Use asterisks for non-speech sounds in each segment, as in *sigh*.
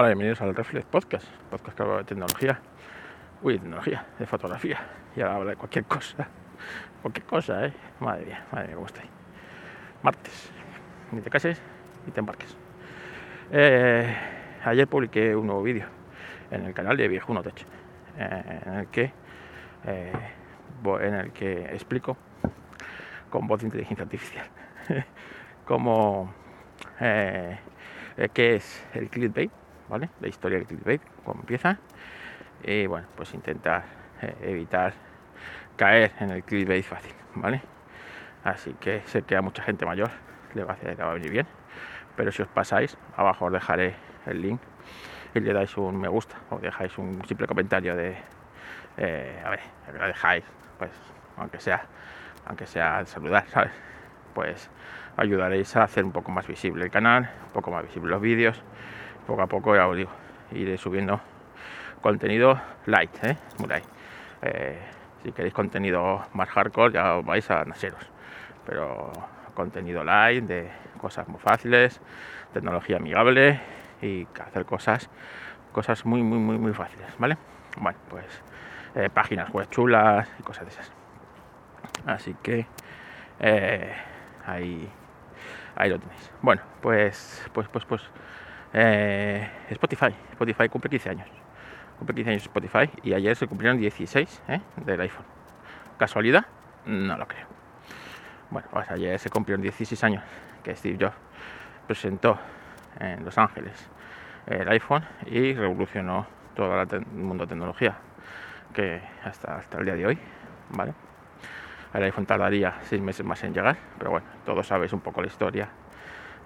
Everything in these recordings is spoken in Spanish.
Hola, bienvenidos al Reflex Podcast, podcast que habla de tecnología, uy, tecnología, de fotografía, y ahora habla de cualquier cosa, cualquier cosa, ¿eh? Madre mía, madre mía, cómo estoy. Martes, ni te cases ni te embarques. Eh, ayer publiqué un nuevo vídeo en el canal de Viejuno Tech, eh, en el que eh, en el que explico con voz de inteligencia artificial *laughs* cómo eh, qué es el clickbait La historia del clickbait, cómo empieza. Y bueno, pues intentar eh, evitar caer en el clickbait fácil, ¿vale? Así que sé que a mucha gente mayor le va a, hacer, va a venir bien. Pero si os pasáis, abajo os dejaré el link y le dais un me gusta o dejáis un simple comentario de eh, a ver, lo dejáis, pues aunque sea, aunque sea saludar, ¿sabes? Pues ayudaréis a hacer un poco más visible el canal, un poco más visible los vídeos poco a poco ya os digo, iré subiendo contenido light, ¿eh? muy light. Eh, si queréis contenido más hardcore ya os vais a naseros, pero contenido light de cosas muy fáciles, tecnología amigable y hacer cosas, cosas muy muy muy muy fáciles, ¿vale? Bueno, pues eh, páginas web chulas y cosas de esas. Así que ahí, ahí lo tenéis. Bueno, pues pues pues pues eh, Spotify. Spotify cumple 15 años. Cumple 15 años Spotify y ayer se cumplieron 16 ¿eh? del iPhone. ¿Casualidad? No lo creo. Bueno, pues ayer se cumplieron 16 años que Steve Jobs presentó en Los Ángeles el iPhone y revolucionó todo el mundo de tecnología que hasta, hasta el día de hoy, ¿vale? El iPhone tardaría 6 meses más en llegar, pero bueno, todos sabéis un poco la historia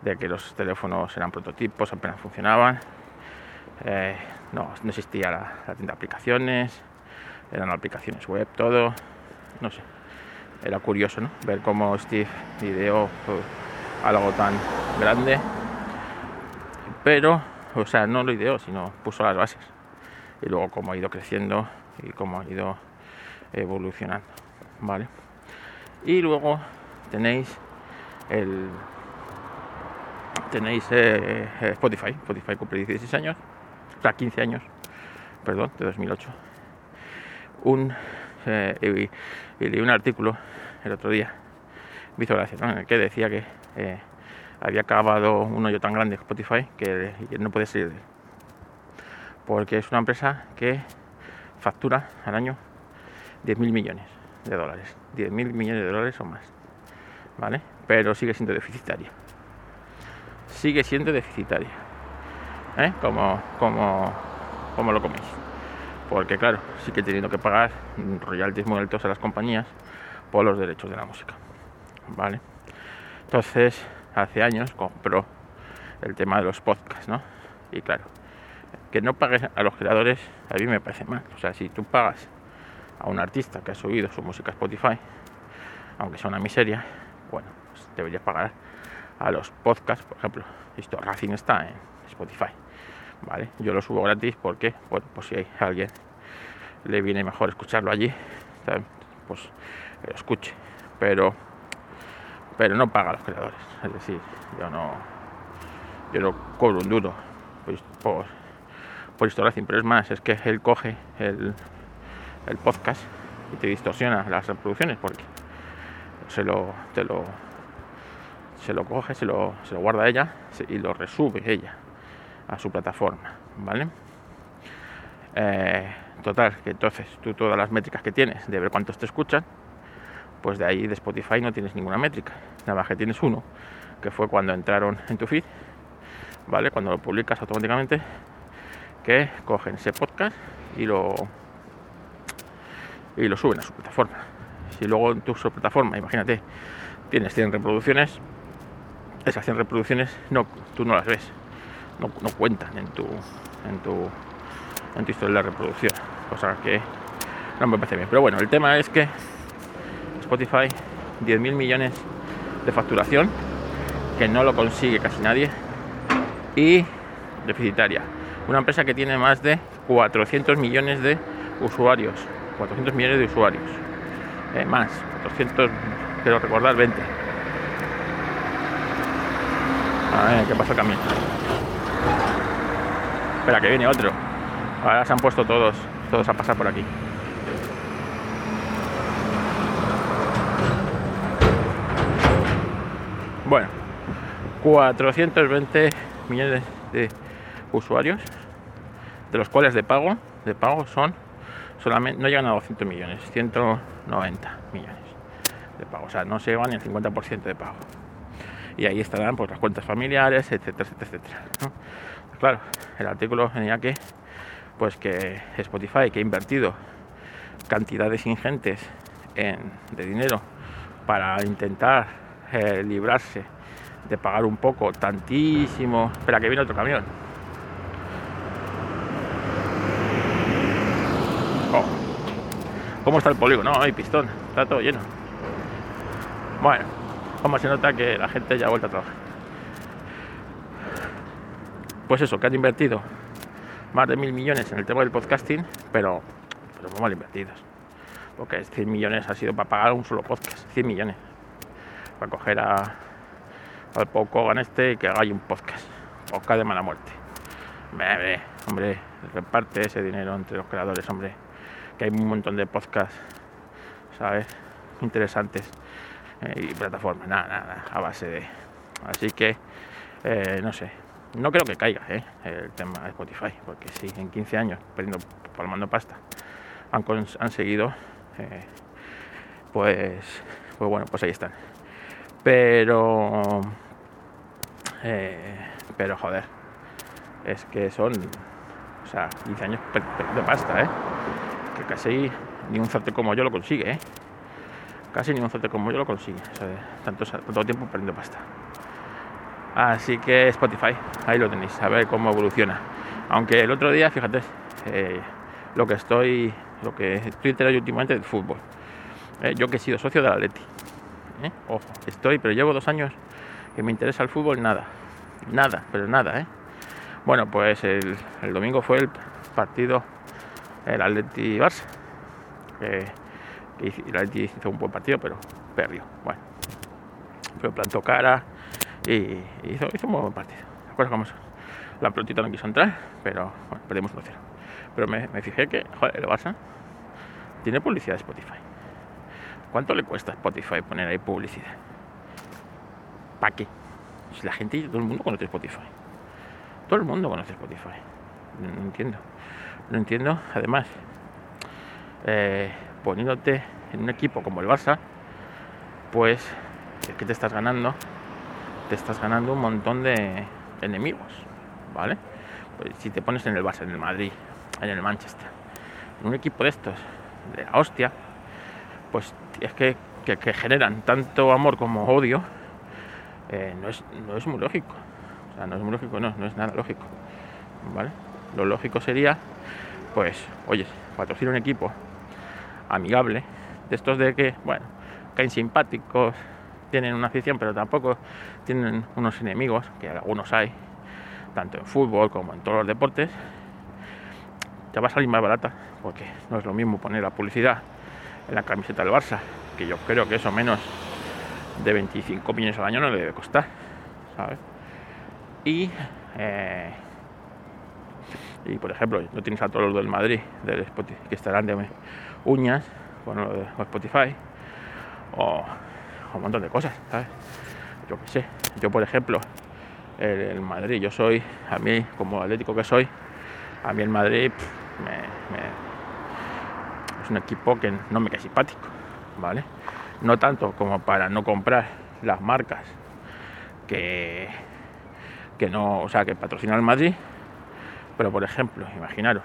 de que los teléfonos eran prototipos, apenas funcionaban, eh, no, existía la, tienda de aplicaciones, eran aplicaciones web, todo, no sé, era curioso ¿no? ver cómo Steve ideó uh, algo tan grande, pero, o sea, no lo ideó, sino puso las bases y luego cómo ha ido creciendo y cómo ha ido evolucionando, ¿vale? Y luego tenéis el tenéis eh, eh, Spotify. Spotify cumple 16 años, o sea, 15 años, perdón, de 2008. Un, eh, y, leí un artículo el otro día, me hizo gracia, en el que decía que había acabado un hoyo tan grande Spotify que no puede salir de él. Porque es una empresa que factura al año 10.000 millones de dólares. 10.000 millones de dólares o más. ¿Vale? Pero sigue siendo deficitaria sigue siendo deficitaria. ¿eh? Como, como, como lo coméis. Porque claro, sigue teniendo que pagar royalties muy altos a las compañías por los derechos de la música. ¿Vale? Entonces, hace años compró el tema de los podcasts, ¿no? Y claro, que no pagues a los creadores, a mí me parece mal. O sea, si tú pagas a un artista que ha subido su música a Spotify, aunque sea una miseria, bueno, pues deberías pagar a los podcasts, por ejemplo, esto Racing está en Spotify, ¿vale? Yo lo subo gratis porque, bueno, pues si hay alguien le viene mejor escucharlo allí, pues lo escuche, pero pero no paga a los creadores, es decir, yo no yo no cobro un duro pues, por, por Racing, pero es más, es que él coge el, el podcast y te distorsiona las reproducciones porque se lo, te lo se lo coge, se lo, se lo guarda ella y lo resube ella a su plataforma, ¿vale? Eh, total, que entonces tú todas las métricas que tienes de ver cuántos te escuchan, pues de ahí de Spotify no tienes ninguna métrica, nada más que tienes uno, que fue cuando entraron en tu feed, ¿vale? Cuando lo publicas automáticamente, que cogen ese podcast y lo y lo suben a su plataforma. Si luego en tu plataforma, imagínate, tienes 100 reproducciones, esas 100 reproducciones no, tú no las ves, no, cuentan en tu, en tu, en tu historia de reproducción, cosa que no me parece bien. Pero bueno, el tema es que Spotify, 10.000 millones de facturación, que no lo consigue casi nadie, y deficitaria. Una empresa que tiene más de 400 millones de usuarios, 400 millones de usuarios, eh, más, 400, quiero recordar, 20 A ver, ¿qué pasa camino? Espera, que viene otro. Ahora se han puesto todos, todos a pasar por aquí. Bueno, 420 millones de usuarios, de los cuales de pago, de pago son solamente, no llegan a 200 millones, 190 millones de pago, o sea, no se llevan ni el 50% de pago. Y ahí estarán pues, las cuentas familiares, etcétera, etcétera. Claro, el artículo tenía que, pues que Spotify, que ha invertido cantidades ingentes de dinero para intentar eh, librarse de pagar un poco, tantísimo. Espera, que viene otro camión. Oh. ¿Cómo está el polígono? No, hay pistón, está todo lleno. Bueno, como se nota que la gente ya ha vuelto a trabajar. Pues eso, que han invertido más de mil millones en el tema del podcasting, pero, pero muy mal invertidos. Porque 100 millones ha sido para pagar un solo podcast, 100 millones. Para coger a, al poco en este y que haga un podcast. Podcast de mala muerte. hombre, reparte ese dinero entre los creadores, hombre. Que hay un montón de podcasts, ¿sabes? Interesantes. Eh, y plataformas, nada, nada, a base de. Así que, eh, no sé. No creo que caiga ¿eh? el tema de Spotify, porque si en 15 años, perdiendo, palmando pasta, han, han seguido, pues, pues bueno, pues ahí están. Pero eh, pero joder, es que son, o sea, 15 años de pasta, ¿eh? Que casi ni un zote como yo lo consigue, ¿eh? Casi ni un zote como yo lo consigue. Tanto, tanto tiempo perdiendo pasta. Así que Spotify, ahí lo tenéis, a ver cómo evoluciona. Aunque el otro día, fíjate, eh, lo que estoy, lo que estoy enterado últimamente del fútbol. Eh, yo que he sido socio de la Leti. Ojo, estoy, pero llevo dos años que me interesa el fútbol, nada. Nada, pero nada, ¿eh? Bueno, pues el, domingo fue el partido, el Atleti Barça. Que, el Atleti hizo un buen partido, pero perdió. Bueno, fue plantó cara y, hizo, hizo, un buen partido. ¿Te cómo La pelotita no quiso entrar, pero bueno, perdimos 1-0. Pero me, me, fijé que joder, el Barça tiene publicidad de Spotify. ¿Cuánto le cuesta a Spotify poner ahí publicidad? ¿Para qué? Si la gente, todo el mundo conoce Spotify. Todo el mundo conoce Spotify. No, entiendo. No entiendo. Además, eh, poniéndote en un equipo como el Barça, pues es que te estás ganando, te estás ganando un montón de enemigos, ¿vale? Pues si te pones en el Barça, en el Madrid, en el Manchester, en un equipo de estos, de la hostia, pues es que, que generan tanto amor como odio eh, no, es, no es muy lógico. O sea, no es muy lógico, no, no es nada lógico. ¿Vale? Lo lógico sería, pues, oye, patrocinar un equipo amigable, de estos de que, bueno, caen simpáticos, tienen una afición, pero tampoco tienen unos enemigos, que algunos hay, tanto en fútbol como en todos los deportes, te va a salir más barata, porque no es lo mismo poner la publicidad en la camiseta del Barça, que yo creo que eso menos de 25 millones al año no le debe costar, ¿sabes? Y, eh, y por ejemplo, no tienes a todos los del Madrid, que estarán de uñas con lo Spotify, o, un montón de cosas. Yo qué sé, yo por ejemplo, el, Madrid, yo soy, a mí, como atlético que soy, a mí el Madrid es un equipo que no me cae simpático, ¿vale? no tanto como para no comprar las marcas que, que no, o sea, que patrocinan el Madrid, pero por ejemplo, imaginaros,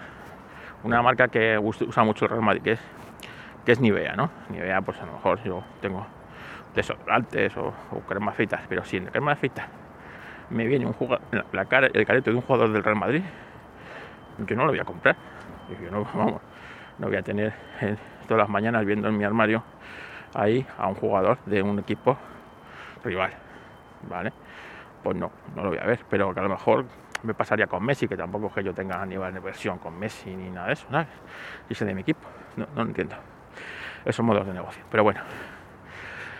una marca que usa mucho el Real Madrid, que es, que es Nivea, ¿no? Nivea, pues a lo mejor yo tengo desodorantes o, o cremas fritas, pero si en la crema fritas me viene un jugador, la cara, el careto de un jugador del Real Madrid, yo no lo voy a comprar. Yo no, *laughs* vamos, no voy a tener eh, todas las mañanas viendo en mi armario ahí a un jugador de un equipo rival, ¿vale? Pues no, no lo voy a ver, pero que a lo mejor me pasaría con Messi, que tampoco es que yo tenga nivel de versión con Messi ni nada de eso, ¿sabes? Y de mi equipo, no, no entiendo esos modos de negocio, pero bueno.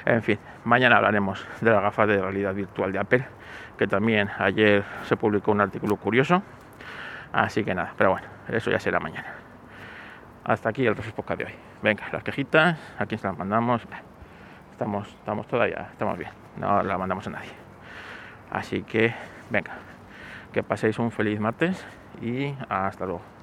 En fin, mañana hablaremos de las gafas de realidad virtual de Apple, que también ayer se publicó un artículo curioso Así que nada, pero bueno, eso ya será mañana. Hasta aquí el Refresco de hoy. Venga, las quejitas, a quién se las mandamos. Estamos, estamos todavía, estamos bien. No la mandamos a nadie. Así que, venga, que paséis un feliz martes y hasta luego.